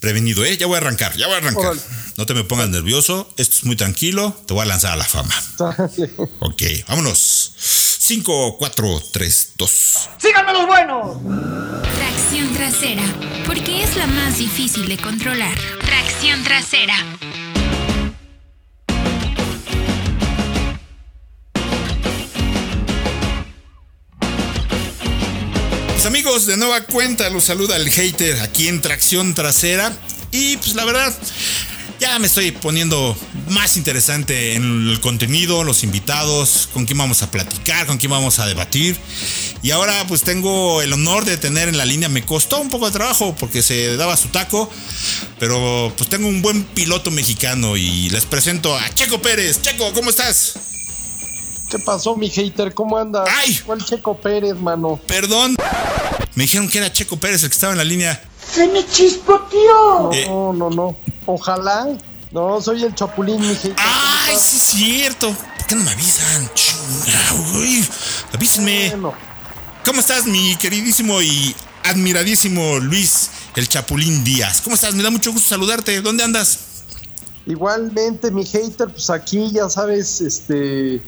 Prevenido, ¿eh? Ya voy a arrancar, ya voy a arrancar. No te me pongas nervioso, esto es muy tranquilo, te voy a lanzar a la fama. Ok, vámonos. 5, 4, 3, 2. ¡Síganme los buenos! Tracción trasera, porque es la más difícil de controlar. Tracción trasera. Amigos, de nueva cuenta los saluda el hater aquí en Tracción Trasera. Y pues la verdad, ya me estoy poniendo más interesante en el contenido, los invitados, con quién vamos a platicar, con quién vamos a debatir. Y ahora pues tengo el honor de tener en la línea, me costó un poco de trabajo porque se daba su taco, pero pues tengo un buen piloto mexicano y les presento a Checo Pérez. Checo, ¿cómo estás? ¿Qué pasó, mi hater? ¿Cómo andas? ¡Ay! ¿Cuál Checo Pérez, mano? Perdón. Me dijeron que era Checo Pérez el que estaba en la línea. ¡Se me chispoteó! Eh. No, no, no. Ojalá. No, soy el Chapulín, mi hater. ¡Ay, sí es cierto! ¿Por qué no me avisan? Uy, avísenme. Bueno, ¿Cómo estás, mi queridísimo y admiradísimo Luis, el Chapulín Díaz? ¿Cómo estás? Me da mucho gusto saludarte. ¿Dónde andas? igualmente, mi hater, pues aquí, ya sabes, este...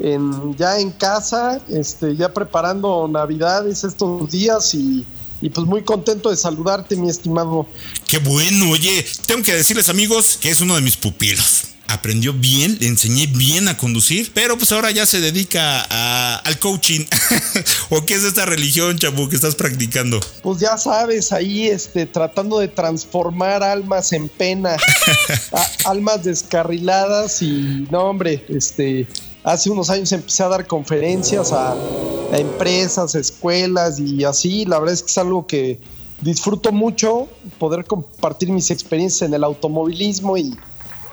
En, ya en casa, este, ya preparando Navidades estos días y, y pues muy contento de saludarte, mi estimado. Qué bueno, oye, tengo que decirles amigos que es uno de mis pupilos. Aprendió bien, le enseñé bien a conducir, pero pues ahora ya se dedica a- al coaching. ¿O qué es esta religión, chabu, que estás practicando? Pues ya sabes, ahí este, tratando de transformar almas en pena, a- almas descarriladas y no, hombre, este, hace unos años empecé a dar conferencias a, empresas, escuelas y así, la verdad es que es algo que disfruto mucho, poder compartir mis experiencias en el automovilismo y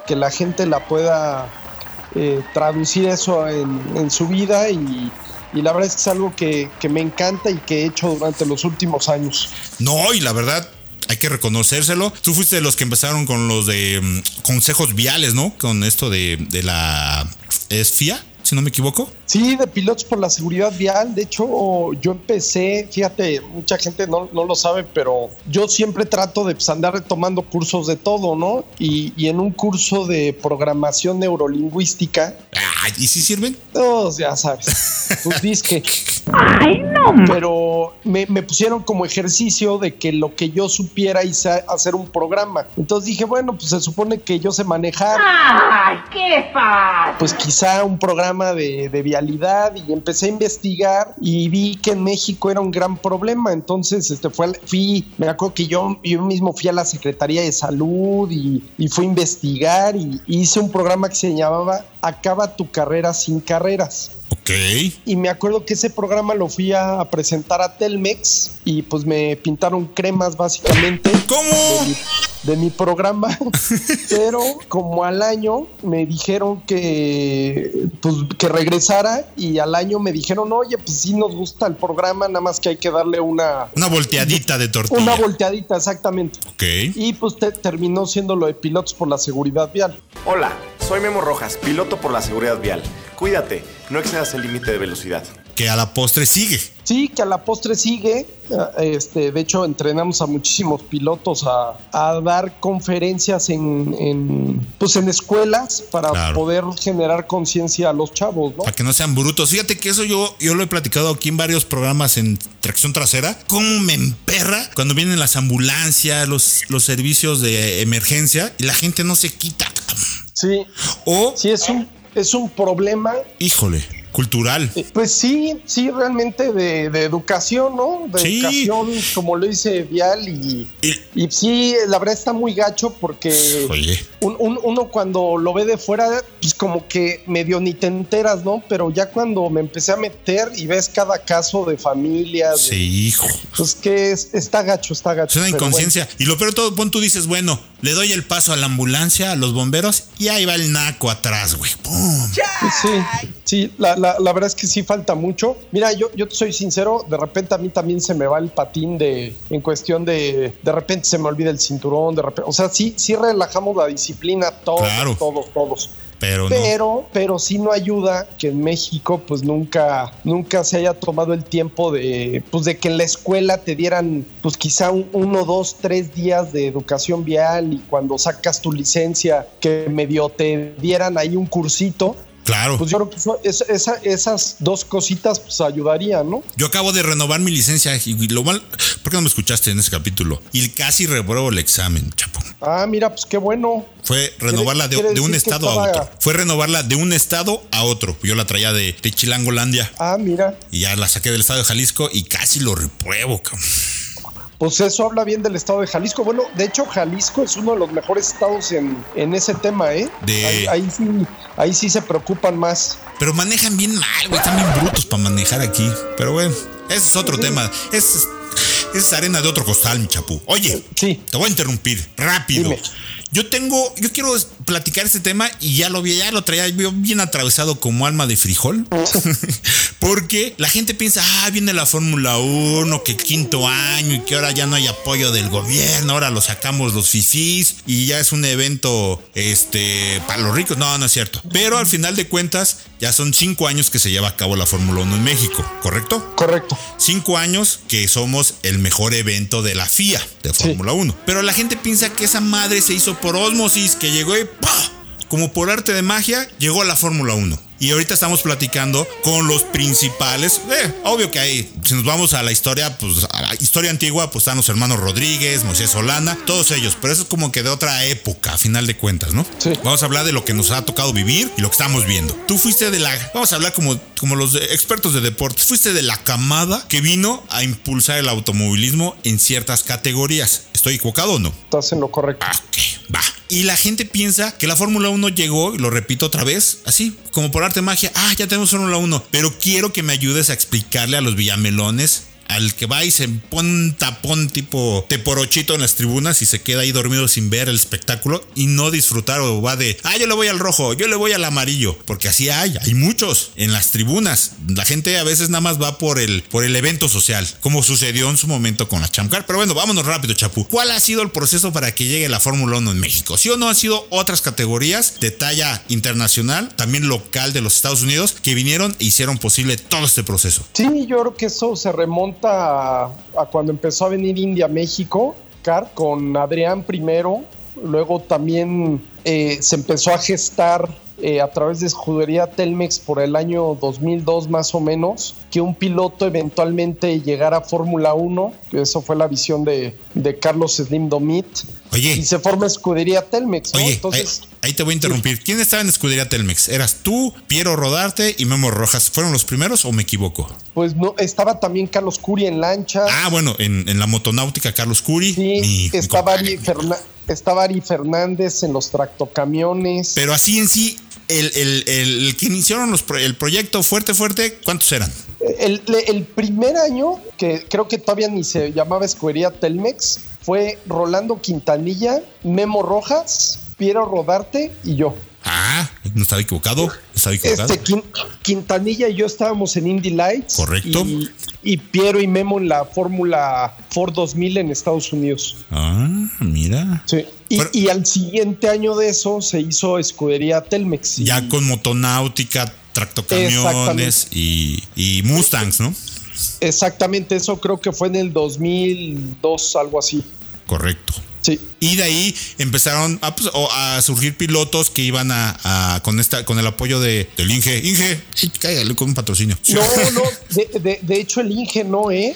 que la gente la pueda eh, traducir eso en, su vida y, la verdad es que es algo que, me encanta y que he hecho durante los últimos años. No, y la verdad, hay que reconocérselo. Tú fuiste de los que empezaron con los de mm, consejos viales, ¿no? Con esto de la... ¿Es FIA? Si no me equivoco. Sí, de pilotos por la seguridad vial. De hecho, yo empecé, fíjate, mucha gente no, no lo sabe, pero yo siempre trato de pues, andar retomando cursos de todo, ¿no? Y, y en un curso de programación neurolingüística, Ay, ¿y si sirven? todos ya sabes, pues disque. ¡Ay, no! pero me, me pusieron como ejercicio de que lo que yo supiera hice hacer un programa. Entonces dije, bueno, pues se supone que yo sé manejar, ¡Ay, qué fácil! pues quizá un programa de, de vialidad y empecé a investigar y vi que en México era un gran problema. Entonces, este fue, fui, me acuerdo que yo, yo mismo fui a la Secretaría de Salud y, y fui a investigar y hice un programa que se llamaba Acaba tu carrera sin carreras. Ok. Y me acuerdo que ese programa lo fui a presentar a Telmex y pues me pintaron cremas básicamente ¿Cómo? de mi programa, pero como al año me dijeron que pues que regresara y al año me dijeron, "Oye, pues sí nos gusta el programa, nada más que hay que darle una Una volteadita de tortilla. una volteadita exactamente." Ok. Y pues te- terminó siendo lo de pilotos por la seguridad vial. Hola, soy Memo Rojas, piloto por la seguridad vial. Cuídate, no excedas el límite de velocidad. Que a la postre sigue. Sí, que a la postre sigue. eh, Este, de hecho, entrenamos a muchísimos pilotos a, a dar conferencias en, en, pues en escuelas para Claro. poder generar conciencia a los chavos, ¿no? Para que no sean brutos. Fíjate que eso yo, yo lo he platicado aquí en varios programas en tracción trasera. ¿Cómo me emperra cuando vienen las ambulancias, los, los servicios de emergencia y la gente no se quita? Sí, O, sí es un, es un problema. híjole, cultural. eh, Pues sí, sí, realmente de, de educación, ¿no? De Sí. educación, como lo dice Vial, y, Y- y sí, la verdad está muy gacho porque Oye, un- un- uno cuando lo ve de fuera, pues como que medio ni te enteras, ¿no? Pero ya cuando me empecé a meter y ves cada caso de familias, de- sí, hijo. pues que es- está gacho, está Es gacho. una pero inconsciencia. Y lo peor de todo, pon tú dices, bueno, le doy el paso a la ambulancia, a los bomberos, y ahí va el naco atrás, güey. ¡Pum! Sí, sí, la, la- la verdad es que sí falta mucho. Mira, yo, yo te soy sincero, de repente a mí también se me va el patín de, en cuestión de, de repente se me olvida el cinturón, de repente, o sea, sí, sí relajamos la disciplina, todos, Claro. todos, todos. Pero, no. Pero, pero sí no ayuda que en México pues nunca, nunca se haya tomado el tiempo de, pues de que en la escuela te dieran pues quizá un- uno, dos, tres días de educación vial y cuando sacas tu licencia que medio te dieran ahí un cursito. Claro. Pues yo creo que eso- esa- esa- esas dos cositas pues ayudarían, ¿no? Yo acabo de renovar mi licencia y lo mal. ¿Por qué no me escuchaste en ese capítulo? Y casi repruebo el examen, chapo. Ah, mira, pues qué bueno. Fue renovarla de, un estado a otro. Fue renovarla de un estado a otro. Yo la traía de, de Chilangolandia Ah, mira. y ya la saqué del estado de Jalisco y casi lo repruebo, cabrón. Pues eso habla bien del estado de Jalisco. Bueno, de hecho, Jalisco es uno de los mejores estados en, en ese tema, ¿eh? De- Ahí, ahí sí, ahí sí se preocupan más. Pero manejan bien mal, güey. Están bien brutos para manejar aquí. Pero bueno, ese es otro tema. Es, es arena de otro costal, mi chapú. Oye, Sí. te voy a interrumpir rápido. Dime. Yo tengo, yo quiero platicar este tema y ya lo vi, ya lo traía bien atravesado como alma de frijol. Porque la gente piensa, ah, viene la Fórmula 1, que quinto año y que ahora ya no hay apoyo del gobierno, ahora lo sacamos los fifís y ya es un evento este para los ricos. No, no es cierto. Pero al final de cuentas, ya son cinco años que se lleva a cabo la Fórmula 1 en México, ¿correcto? Correcto. Cinco años que somos el mejor evento de la FIA de Fórmula 1. Pero la gente piensa que esa madre se hizo por osmosis, que llegó y ¡pah! como por arte de magia, llegó a la Fórmula 1. Y ahorita estamos platicando con los principales. eh, obvio que hay, si nos vamos a la historia, pues a la historia antigua, pues están los hermanos Rodríguez, Moisés Solana, todos ellos. Pero eso es como que de otra época, a final de cuentas, ¿no? Sí. Vamos a hablar de lo que nos ha tocado vivir y lo que estamos viendo. Tú fuiste de la, vamos a hablar como, como los expertos de deportes, fuiste de la camada que vino a impulsar el automovilismo en ciertas categorías. ¿Estoy equivocado o no? Estás en lo correcto. Ah, ok, va. Y la gente piensa que la Fórmula 1 llegó, y lo repito otra vez, así, como por arte de magia, ah, ya tenemos Fórmula 1, pero quiero que me ayudes a explicarle a los villamelones. Al que va y se pone un tapón tipo teporochito en las tribunas y se queda ahí dormido sin ver el espectáculo y no disfrutar o va de, ah, yo le voy al rojo, yo le voy al amarillo, porque así hay, hay muchos en las tribunas. La gente a veces nada más va por el, por el evento social, como sucedió en su momento con la Chamcar. Pero bueno, vámonos rápido, Chapu. ¿Cuál ha sido el proceso para que llegue la Fórmula 1 en México? ¿Sí o no han sido otras categorías de talla internacional, también local de los Estados Unidos, que vinieron e hicieron posible todo este proceso? Sí, yo creo que eso se remonta a, cuando empezó a venir India a México, Car, con Adrián primero, luego también eh, se empezó a gestar eh, a través de escudería Telmex por el año 2002 más o menos, que un piloto eventualmente llegara a Fórmula 1, que eso fue la visión de, de Carlos Slim Domit, Oye, y se forma escudería Telmex, ¿no? Oye, Entonces, ahí, ahí te voy a interrumpir. ¿Quién estaba en Escudería Telmex? ¿Eras tú, Piero Rodarte y Memo Rojas? ¿Fueron los primeros o me equivoco? pues no, estaba también Carlos Curi en lancha. Ah, bueno, en, en la motonáutica Carlos Curi. Sí, mi- mi estaba, Ferna- estaba Ari Fernández en los tractocamiones. Pero así en sí, el, el- el- el que iniciaron los pro- el proyecto fuerte, fuerte, ¿cuántos eran? El, el primer año, que creo que todavía ni se llamaba Escudería Telmex, fue Rolando Quintanilla, Memo Rojas, Piero Rodarte y yo. Ah, no estaba equivocado. Estaba equivocado. Este Quin- Quintanilla y yo estábamos en Indy Lights. Correcto. Y, y Piero y Memo en la Fórmula Ford 2000 en Estados Unidos. Ah, mira. Sí. Y, Pero- y al siguiente año de eso se hizo Escudería Telmex. Y- Ya con motonáutica, tractocamiones y, y Mustangs, ¿no? Exactamente, eso creo que fue en el 2002, algo así. Correcto. Sí. Y de ahí empezaron a, pues, a surgir pilotos que iban a, a- con esta con el apoyo de, del Inge. Inge, sí, cállale con un patrocinio. No, no, de, de- de hecho el Inge no, ¿eh?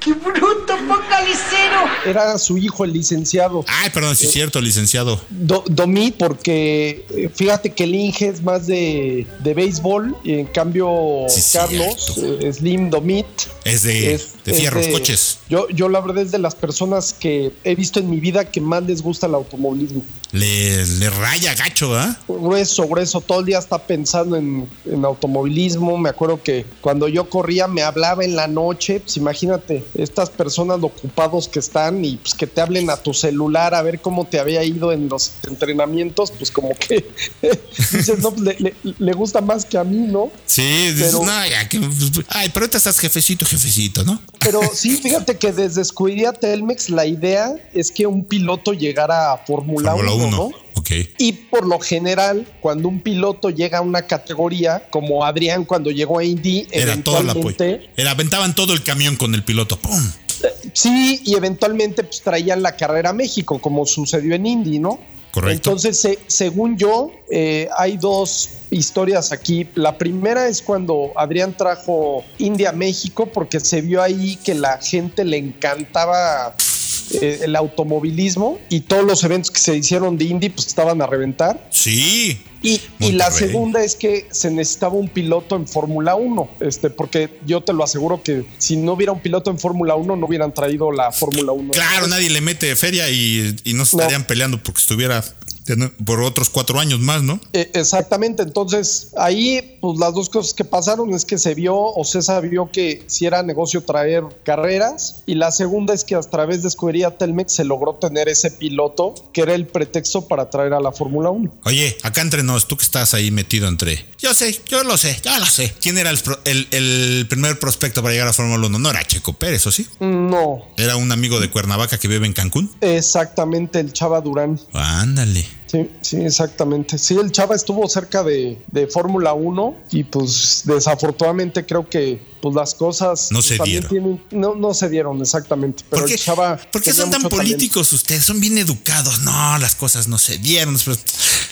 ¡Qué bruto, focalicero! Era su hijo, el licenciado. Ay, perdón, sí es cierto, licenciado. Do- Domit, porque eh, fíjate que el Inge es más de, de béisbol, y en cambio Sí, Carlos, eh, Slim Domit. Es de, es- de es fierros, de- coches. Yo, yo la verdad es de las personas que he visto en mi vida que más les gusta el automovilismo. Le, le raya gacho, ¿ah? grueso, grueso, todo el día está pensando en, en automovilismo. Me acuerdo que cuando yo corría me hablaba en la noche, pues imagínate, estas personas ocupados que están y pues que te hablen a tu celular a ver cómo te había ido en los entrenamientos, pues como que dices, no, pues le, le- le gusta más que a mí, ¿no? Sí, Pero- no, ya que- ay, pero ahorita estás jefecito, jefecito, ¿no? Pero sí, fíjate que desde Escudería Telmex la idea es que un piloto llegara a Fórmula Fórmula 1, 1. ¿no? Y por lo general, cuando un piloto llega a una categoría, como Adrián cuando llegó a Indy, Era todo el apoyo. aventaban todo el camión con el piloto. ¡Pum! sí, y eventualmente pues, traían la carrera a México, como sucedió en Indy, ¿no? Correcto. Entonces, se- según yo, eh, hay dos historias aquí. La primera es cuando Adrián trajo India a México porque se vio ahí que la gente le encantaba eh, el automovilismo y todos los eventos que se hicieron de Indy pues estaban a reventar. Sí. Y, y la segunda es que se necesitaba un piloto en Fórmula 1, este, porque yo te lo aseguro que si no hubiera un piloto en Fórmula 1 no hubieran traído la Fórmula 1. Claro, nadie le mete feria y, y no se No. estarían peleando porque estuviera por otros cuatro años más, ¿no? Eh, exactamente, entonces ahí pues las dos cosas que pasaron es que se vio o César vio que si era negocio traer carreras y la segunda es que a través de Escudería Telmex se logró tener ese piloto que era el pretexto para traer a la Fórmula 1. Oye, acá entre nos, tú que estás ahí metido entre. Yo sé, yo lo sé, yo lo sé. ¿Quién era el- el primer prospecto para llegar a Fórmula 1? No era Checo Pérez, ¿o sí? No, Era un amigo de Cuernavaca que vive en Cancún. exactamente el Chava Durán. Ándale. Sí, sí, exactamente. Sí, el Chava estuvo cerca de, de Fórmula 1 y pues desafortunadamente creo que pues las cosas No se también dieron. tienen- no, no se dieron exactamente. Pero ¿Por qué, el Chava por qué son tan talento. políticos ustedes? Son bien educados. No, las cosas no se dieron.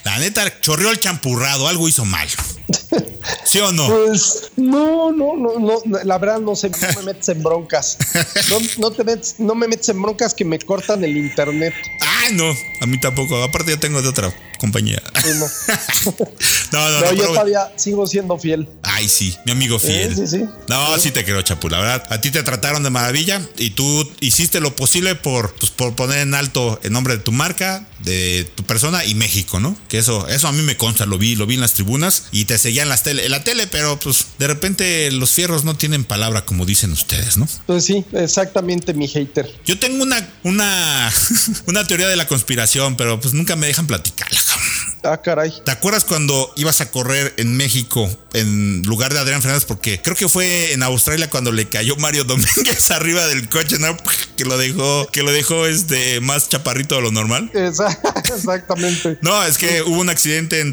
La neta, chorreó el champurrado, algo hizo mal. ¿Sí o no? Pues no, no, no, no, la verdad no sé, no me metes en broncas. No, no te metes, no me metes en broncas que me cortan el internet. Ay, no, a mí tampoco. Aparte, yo tengo de otra compañía. Sí, no. No, no, Pero no. yo pero- todavía sigo siendo fiel. Ay, sí, mi amigo fiel. sí, sí. No, sí te creo, Chapu. La verdad, a ti te trataron de maravilla y tú hiciste lo posible por, pues, por poner en alto el nombre de tu marca, de tu persona y México, ¿no? Que eso, eso a mí me consta, lo vi, lo vi en las tribunas y te seguía en las tele, en la tele, pero pues de repente los fierros no tienen palabra como dicen ustedes, ¿no? Pues sí, exactamente mi hater. Yo tengo una, una, una teoría de la conspiración, pero pues nunca me dejan platicarla. Ah, caray. ¿Te acuerdas cuando ibas a correr en México en lugar de Adrián Fernández? Porque creo que fue en Australia cuando le cayó Mario Domínguez arriba del coche, ¿no? Que lo dejó, que lo dejó este más chaparrito de lo normal. Exactamente. No, es que hubo un accidente en,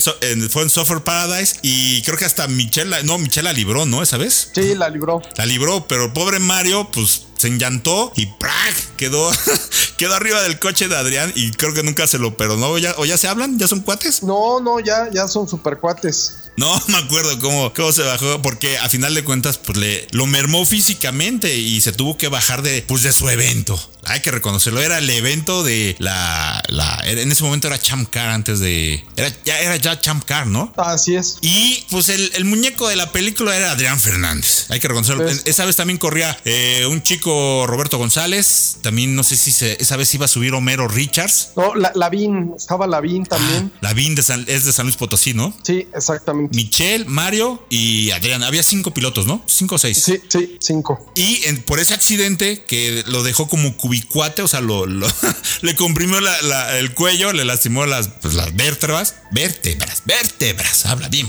fue en Software Paradise y creo que hasta Michelle, no, Michelle la libró, ¿no? Esa vez. Sí, la libró. La libró, pero pobre Mario, pues se enllantó y ¡prac! quedó, quedó arriba del coche de Adrián y creo que nunca se lo perdonó. ¿O ya, o ya se hablan? ¿Ya son cuates? No, no, ya, ya son super cuates. No me acuerdo cómo, cómo se bajó, porque a final de cuentas, pues le lo mermó físicamente y se tuvo que bajar de, pues, de su evento. Hay que reconocerlo. Era el evento de la, la en ese momento era Champ Car antes de, era ya era ya Champ Car, ¿no? Así es. Y pues el, el muñeco de la película era Adrián Fernández. Hay que reconocerlo. Pues- esa vez también corría eh, un chico Roberto González. También no sé si se- esa vez iba a subir Homero Richards. No, la, Lavín, estaba Lavín también. La VIN de San- es de San Luis Potosí, ¿no? Sí, exactamente. Michelle, Mario y Adrián. Había cinco pilotos, ¿no? Cinco o seis. Sí, sí, cinco. Y en- por ese accidente que lo dejó como cubicuate, o sea, lo, lo- le comprimió la- la- el cuello, le lastimó las, pues, las vértebras. Vértebras, vértebras, habla bien.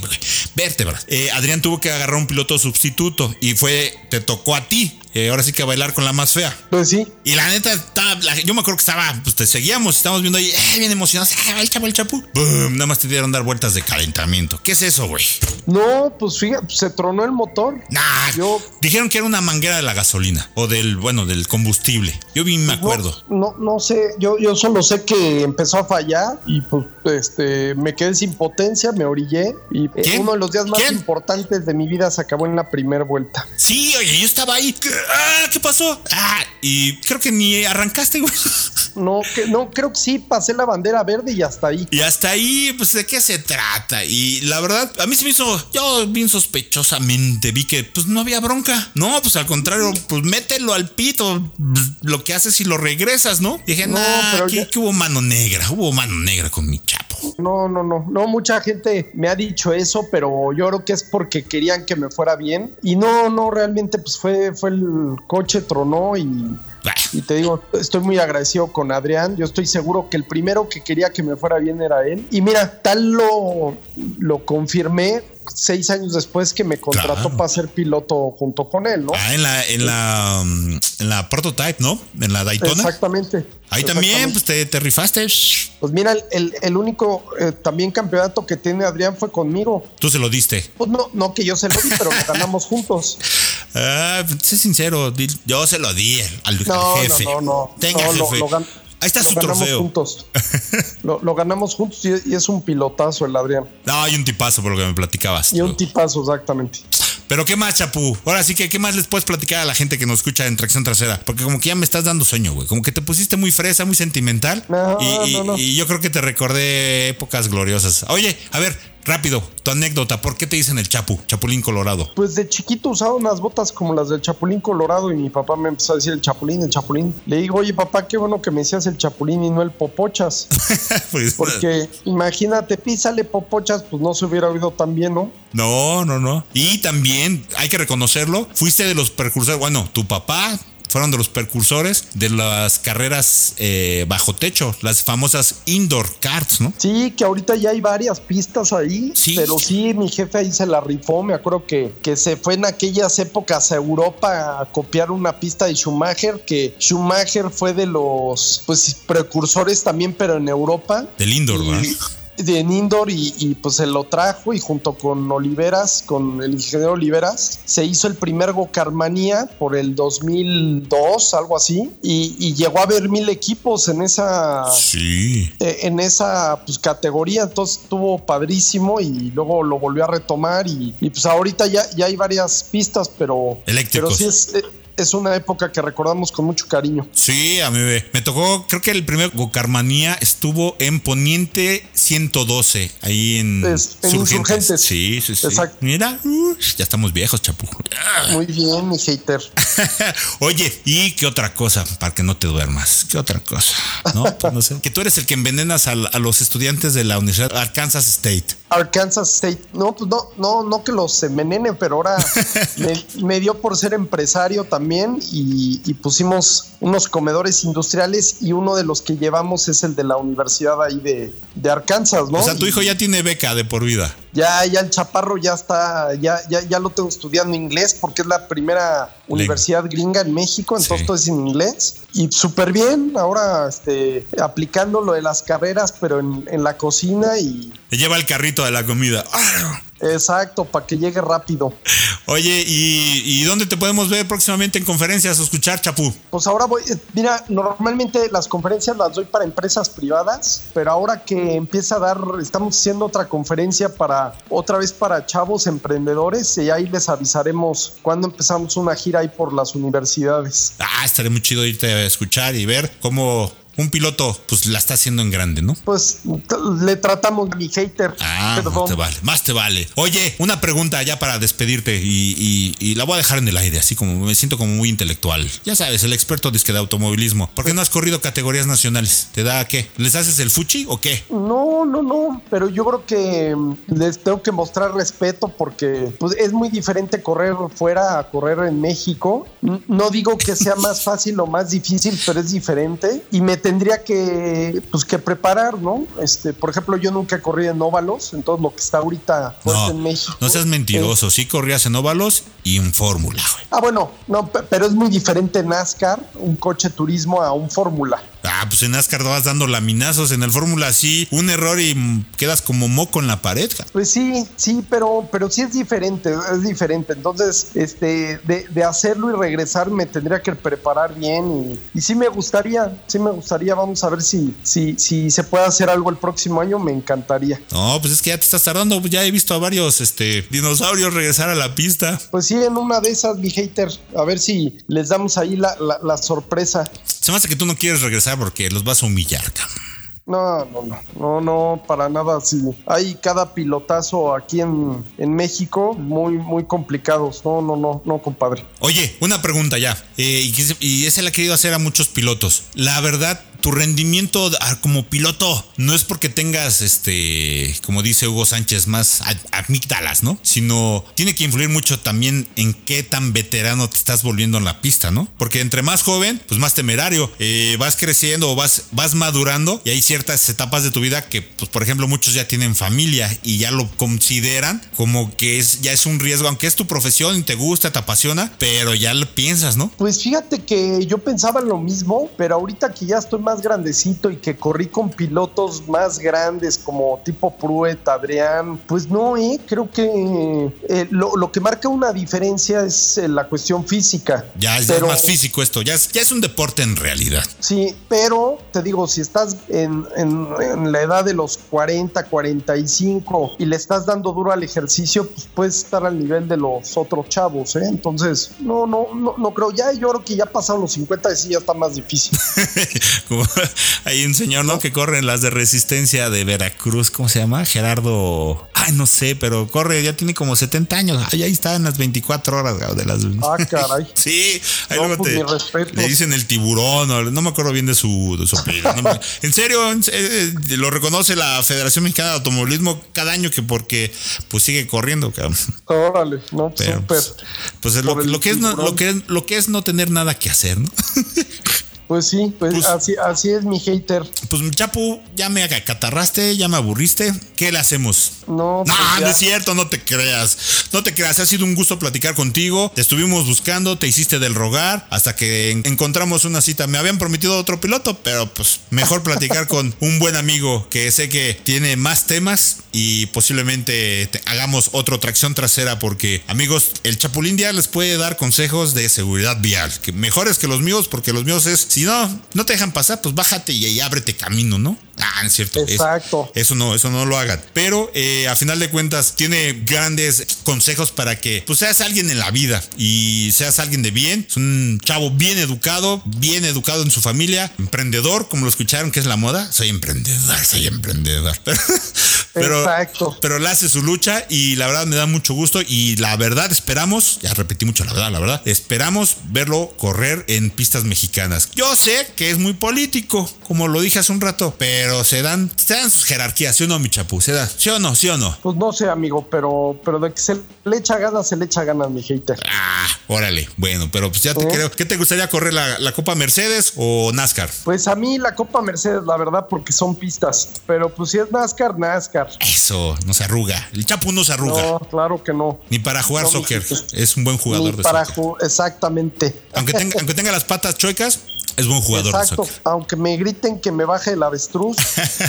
Vértebras. Eh, Adrián tuvo que agarrar un piloto sustituto y fue, te tocó a ti. Eh, ahora sí que a bailar con la más fea. Pues sí. Y la neta, estaba- la- yo me acuerdo que estaba, pues te seguíamos, estábamos viendo ahí, eh, bien emocionados. Ah, el chapo, el chapu. Nada más te dieron dar vueltas de calentamiento. ¿Qué es eso, güey? No, pues fíjate, se tronó el motor. Nah, Yo- dijeron que era una manguera de la gasolina o del, bueno, del combustible. Yo bien me acuerdo. No, no, no sé, yo, yo solo sé que empezó a fallar y pues este me quedé sin potencia, me orillé y ¿Quién? uno de los días más ¿Quién? importantes de mi vida se acabó en la primera vuelta. Sí, oye, yo estaba ahí. ¿Qué, ah, ¿qué pasó? Ah, y creo que ni arrancaste, güey. No, que, no, creo que sí, pasé la bandera verde y hasta ahí. Y hasta ahí, pues, ¿de qué se trata? Y la verdad, a mí se me hizo, yo bien sospechosamente vi que, pues, no había bronca. No, pues, al contrario, pues, mételo al pito. Pues, Lo que haces y lo regresas, ¿no? Dije, No, no, pero aquí, ya- hubo mano negra, hubo mano negra con mi chapo. No, no, no, no, mucha gente me ha dicho eso, pero yo creo que es porque querían que me fuera bien y no, no, realmente pues fue, fue el coche tronó y. y te digo, estoy muy agradecido con Adrián, yo estoy seguro que el primero que quería que me fuera bien era él y mira, tal lo, lo confirmé seis años después que me contrató Claro. para ser piloto junto con él, ¿no? Ah, en la, en la, mm, en la prototype, ¿no? En la Daytona. Exactamente. Ahí también, pues te, te rifaste. Pues mira, el, el- el único eh, también campeonato que tiene Adrián fue conmigo. Tú se lo diste. Pues no, no que yo se lo di, pero lo ganamos juntos. Ah, sé sincero, yo se lo di al, No, jefe. no, no, no. Tenga No, lo- jefe. lo Ahí está lo su ganamos trofeo. juntos. Lo, lo ganamos juntos y, y es un pilotazo el Adrián. No, hay un tipazo por lo que me platicabas. Y un tipazo, exactamente. Pero qué más, Chapu. Ahora sí que, ¿qué más les puedes platicar a la gente que nos escucha en tracción trasera? Porque como que ya me estás dando sueño, güey. Como que te pusiste muy fresa, muy sentimental. No, y, y- no, no. y yo creo que te recordé épocas gloriosas. Oye, a ver, rápido, tu anécdota. ¿Por qué te dicen el Chapu? Chapulín Colorado. Pues de chiquito usaba unas botas como las del Chapulín Colorado y mi papá me empezó a decir el Chapulín, el Chapulín. Le digo, oye papá, qué bueno que me decías el Chapulín y no el Popochas. Pues, Porque imagínate, písale Popochas, pues no se hubiera oído tan bien, ¿no? No, no, no. Y también, hay que reconocerlo, fuiste de los precursores, bueno, tu papá fueron de los precursores de las carreras eh, bajo techo, las famosas indoor karts, ¿no? Sí, que ahorita ya hay varias pistas ahí, Sí. pero sí, mi jefe ahí se la rifó, me acuerdo que, que se fue en aquellas épocas a Europa a copiar una pista de Schumacher, que Schumacher fue de los pues precursores también, pero en Europa. Del indoor, Y- ¿verdad? De en indoor y, y, pues se lo trajo y junto con Oliveras, con el ingeniero Oliveras, se hizo el primer Gocarmanía por el 2002, algo así, y, y llegó a haber mil equipos en esa Sí. eh, en esa pues, categoría, entonces estuvo padrísimo y luego lo volvió a retomar y, y, pues ahorita ya, ya hay varias pistas, pero, Eléctricos. pero sí es, eh, es una época que recordamos con mucho cariño. Sí, a mí me, me tocó, creo que el primer Gocarmanía estuvo en Poniente 112, ahí en, Es- en Insurgentes. Sí, sí, sí. Exacto. Mira, ya estamos viejos, chapu. Muy bien, mi hater. Oye, ¿y qué otra cosa? Para que no te duermas. ¿Qué otra cosa? No, Pues no sé. Que tú eres el que envenenas al- a, los estudiantes de la Universidad Arkansas State. Arkansas State. No, pues no, no, no que los envenenen, pero ahora me, me dio por ser empresario también y, y pusimos unos comedores industriales y uno de los que llevamos es el de la universidad ahí de, de Arkansas, ¿no? O sea, tu hijo ya tiene beca de por vida. Ya, ya el chaparro ya está, ya, ya, ya lo tengo estudiando inglés porque es la primera universidad gringa en México, entonces Sí. todo es en inglés. Y súper bien, ahora este, aplicando lo de las carreras, pero en, en la cocina y Le lleva el carrito de la comida. Exacto, para que llegue rápido. Oye, ¿y, y dónde te podemos ver próximamente en conferencias o escuchar, Chapu? Pues ahora voy, eh, mira, normalmente las conferencias las doy para empresas privadas, pero ahora que empieza a dar, estamos haciendo otra conferencia para, otra vez para chavos emprendedores y ahí les avisaremos cuando empezamos una gira ahí por las universidades. Ah, estaría muy chido irte a escuchar y ver cómo un piloto pues la está haciendo en grande, ¿no? Pues le tratamos a mi hater. Ah, más te vale, más te vale. Oye, una pregunta ya para despedirte y, y- y la voy a dejar en el aire, así como me siento como muy intelectual. Ya sabes, el experto disque de automovilismo. ¿Por qué no has corrido categorías nacionales? ¿Te da qué? ¿Les haces el fuchi o qué? No, no, no, pero yo creo que les tengo que mostrar respeto porque pues, es muy diferente correr fuera a correr en México. No digo que sea más fácil o más difícil, pero es diferente y me tendría que, pues, que preparar, ¿no? Este, por ejemplo, yo nunca corrido en óvalos, entonces lo que está ahorita No, en México. no seas eh, mentiroso. Sí corrías en óvalos y en fórmula, ah, bueno, no, pe- pero es muy diferente NASCAR, un coche turismo a un Fórmula. Ah, pues en NASCAR vas dando laminazos, en el Fórmula sí, un error y quedas como moco en la pared. Pues sí, sí, pero, pero sí es diferente, es diferente. Entonces, este, de, de hacerlo y regresar me tendría que preparar bien y, y sí me gustaría, sí me gustaría. Vamos a ver si, si, si se puede hacer algo el próximo año, me encantaría. No, pues es que ya te estás tardando. Ya he visto a varios este, dinosaurios regresar a la pista. Pues sí, en una de esas, mi hater, a ver si les damos ahí la, la, la sorpresa. Se me hace que tú no quieres regresar porque los vas a humillar, cabrón. No, no, no, no, no, para nada. Sí. Hay cada pilotazo aquí en, en México muy, muy complicados. No, no, no, no, compadre. Oye, una pregunta ya. eh, y, y esa la he querido hacer a muchos pilotos. La verdad, tu rendimiento como piloto no es porque tengas, este, como dice Hugo Sánchez, más amígdalas, ¿no? Sino tiene que influir mucho también en qué tan veterano te estás volviendo en la pista, ¿no? Porque entre más joven, pues más temerario, eh, vas creciendo o vas, vas madurando y hay ciertas etapas de tu vida que, pues, por ejemplo, muchos ya tienen familia y ya lo consideran como que es, ya es un riesgo, aunque es tu profesión y te gusta, te apasiona, pero ya lo piensas, ¿no? Pues fíjate que yo pensaba lo mismo, pero ahorita que ya estoy más grandecito y que corrí con pilotos más grandes como tipo Pruet, Adrián, pues no, ¿eh? creo que eh, lo, que marca una diferencia es eh, la cuestión física. Ya es, más físico esto, ya es, ya es un deporte en realidad. Sí, pero te digo, si estás en, en, la edad de los 40, 45 y le estás dando duro al ejercicio, pues puedes estar al nivel de los otros chavos, ¿eh? Entonces, no, no, no, no creo. Ya yo creo que ya pasaron los 50 y sí ya está más difícil. hay un señor, ¿no? Que corre en las de resistencia de Veracruz, ¿cómo se llama? Gerardo. Ay, no sé, pero corre, ya tiene como 70 años. Ahí, ahí está en las 24 horas de las. Ah, caray. sí, ahí luego pues, te, le dicen el tiburón, no me acuerdo bien de su, de su en serio, eh, lo reconoce la Federación Mexicana de Automovilismo cada año que porque pues sigue corriendo, Órale, no, súper. Pues, pues lo, lo, que es no, lo que lo que es no tener nada que hacer, ¿no? Pues sí, pues, pues, así, así es mi hater. Pues Chapu, ya me acatarraste, ya me aburriste. ¿Qué le hacemos? No, pues no, no es cierto, no te creas. No te creas, ha sido un gusto platicar contigo. Te estuvimos buscando, te hiciste del rogar hasta que encontramos una cita. Me habían prometido otro piloto, pero pues mejor platicar con un buen amigo que sé que tiene más temas y posiblemente hagamos otro tracción trasera porque amigos, el Chapulín Díaz les puede dar consejos de seguridad vial, que mejores que los míos porque los míos es si no, no te dejan pasar, pues bájate y, ahí ábrete camino, ¿no? Ah, es cierto. Exacto. Eso, no, eso no lo hagan. Pero eh, a final de cuentas tiene grandes consejos para que pues seas alguien en la vida y seas alguien de bien. Es un chavo bien educado, bien educado en su familia, emprendedor, como lo escucharon, que es la moda. Soy emprendedor, soy emprendedor. Pero, Exacto. pero le hace su lucha y la verdad me da mucho gusto y la verdad esperamos, ya repetí mucho la verdad, la verdad, esperamos verlo correr en pistas mexicanas. Yo sé que es muy político, como lo dije hace un rato, pero se dan, se dan sus jerarquías, ¿sí o no, mi chapu? ¿Se da? ¿Sí o no? ¿Sí o no? Pues no sé, amigo, pero, pero de que se le echa ganas, se le echa ganas, mi hater. Ah, órale. Bueno, pero pues ya te ¿Eh? creo. ¿Qué te gustaría correr, la, la Copa Mercedes o NASCAR? Pues a mí la Copa Mercedes, la verdad, porque son pistas. Pero pues si es NASCAR, NASCAR. Eso, no se arruga. El Chapu no se arruga. No, claro que no. Ni para jugar soccer. Es un buen jugador de para soccer. Exactamente. Aunque tenga, aunque tenga las patas chuecas, es buen jugador. Exacto. Aunque me griten que me baje el avestruz.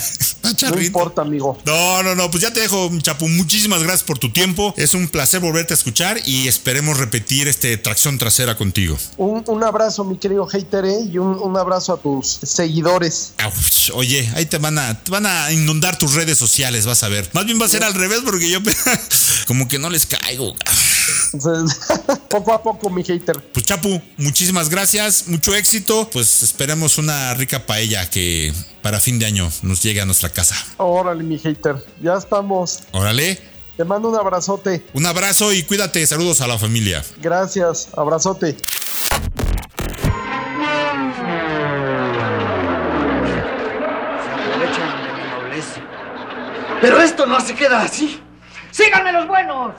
no importa, amigo. No, no, no. Pues ya te dejo, Chapu. Muchísimas gracias por tu tiempo. Es un placer volverte a escuchar y esperemos repetir este tracción trasera contigo. Un, abrazo, mi querido hater, ¿eh? y un, abrazo a tus seguidores. oye, ahí te van a, te van a inundar tus redes sociales, vas a ver. Más bien va a ser al revés porque yo como que no les caigo. poco a poco, mi hater. Pues Chapu, muchísimas gracias, mucho éxito. Pues esperemos una rica paella que para fin de año nos llegue a nuestra casa. Órale, mi hater, ya estamos. Órale. Te mando un abrazote. Un abrazo y cuídate. Saludos a la familia. Gracias, abrazote. Pero esto no se queda así. ¡Síganme los buenos!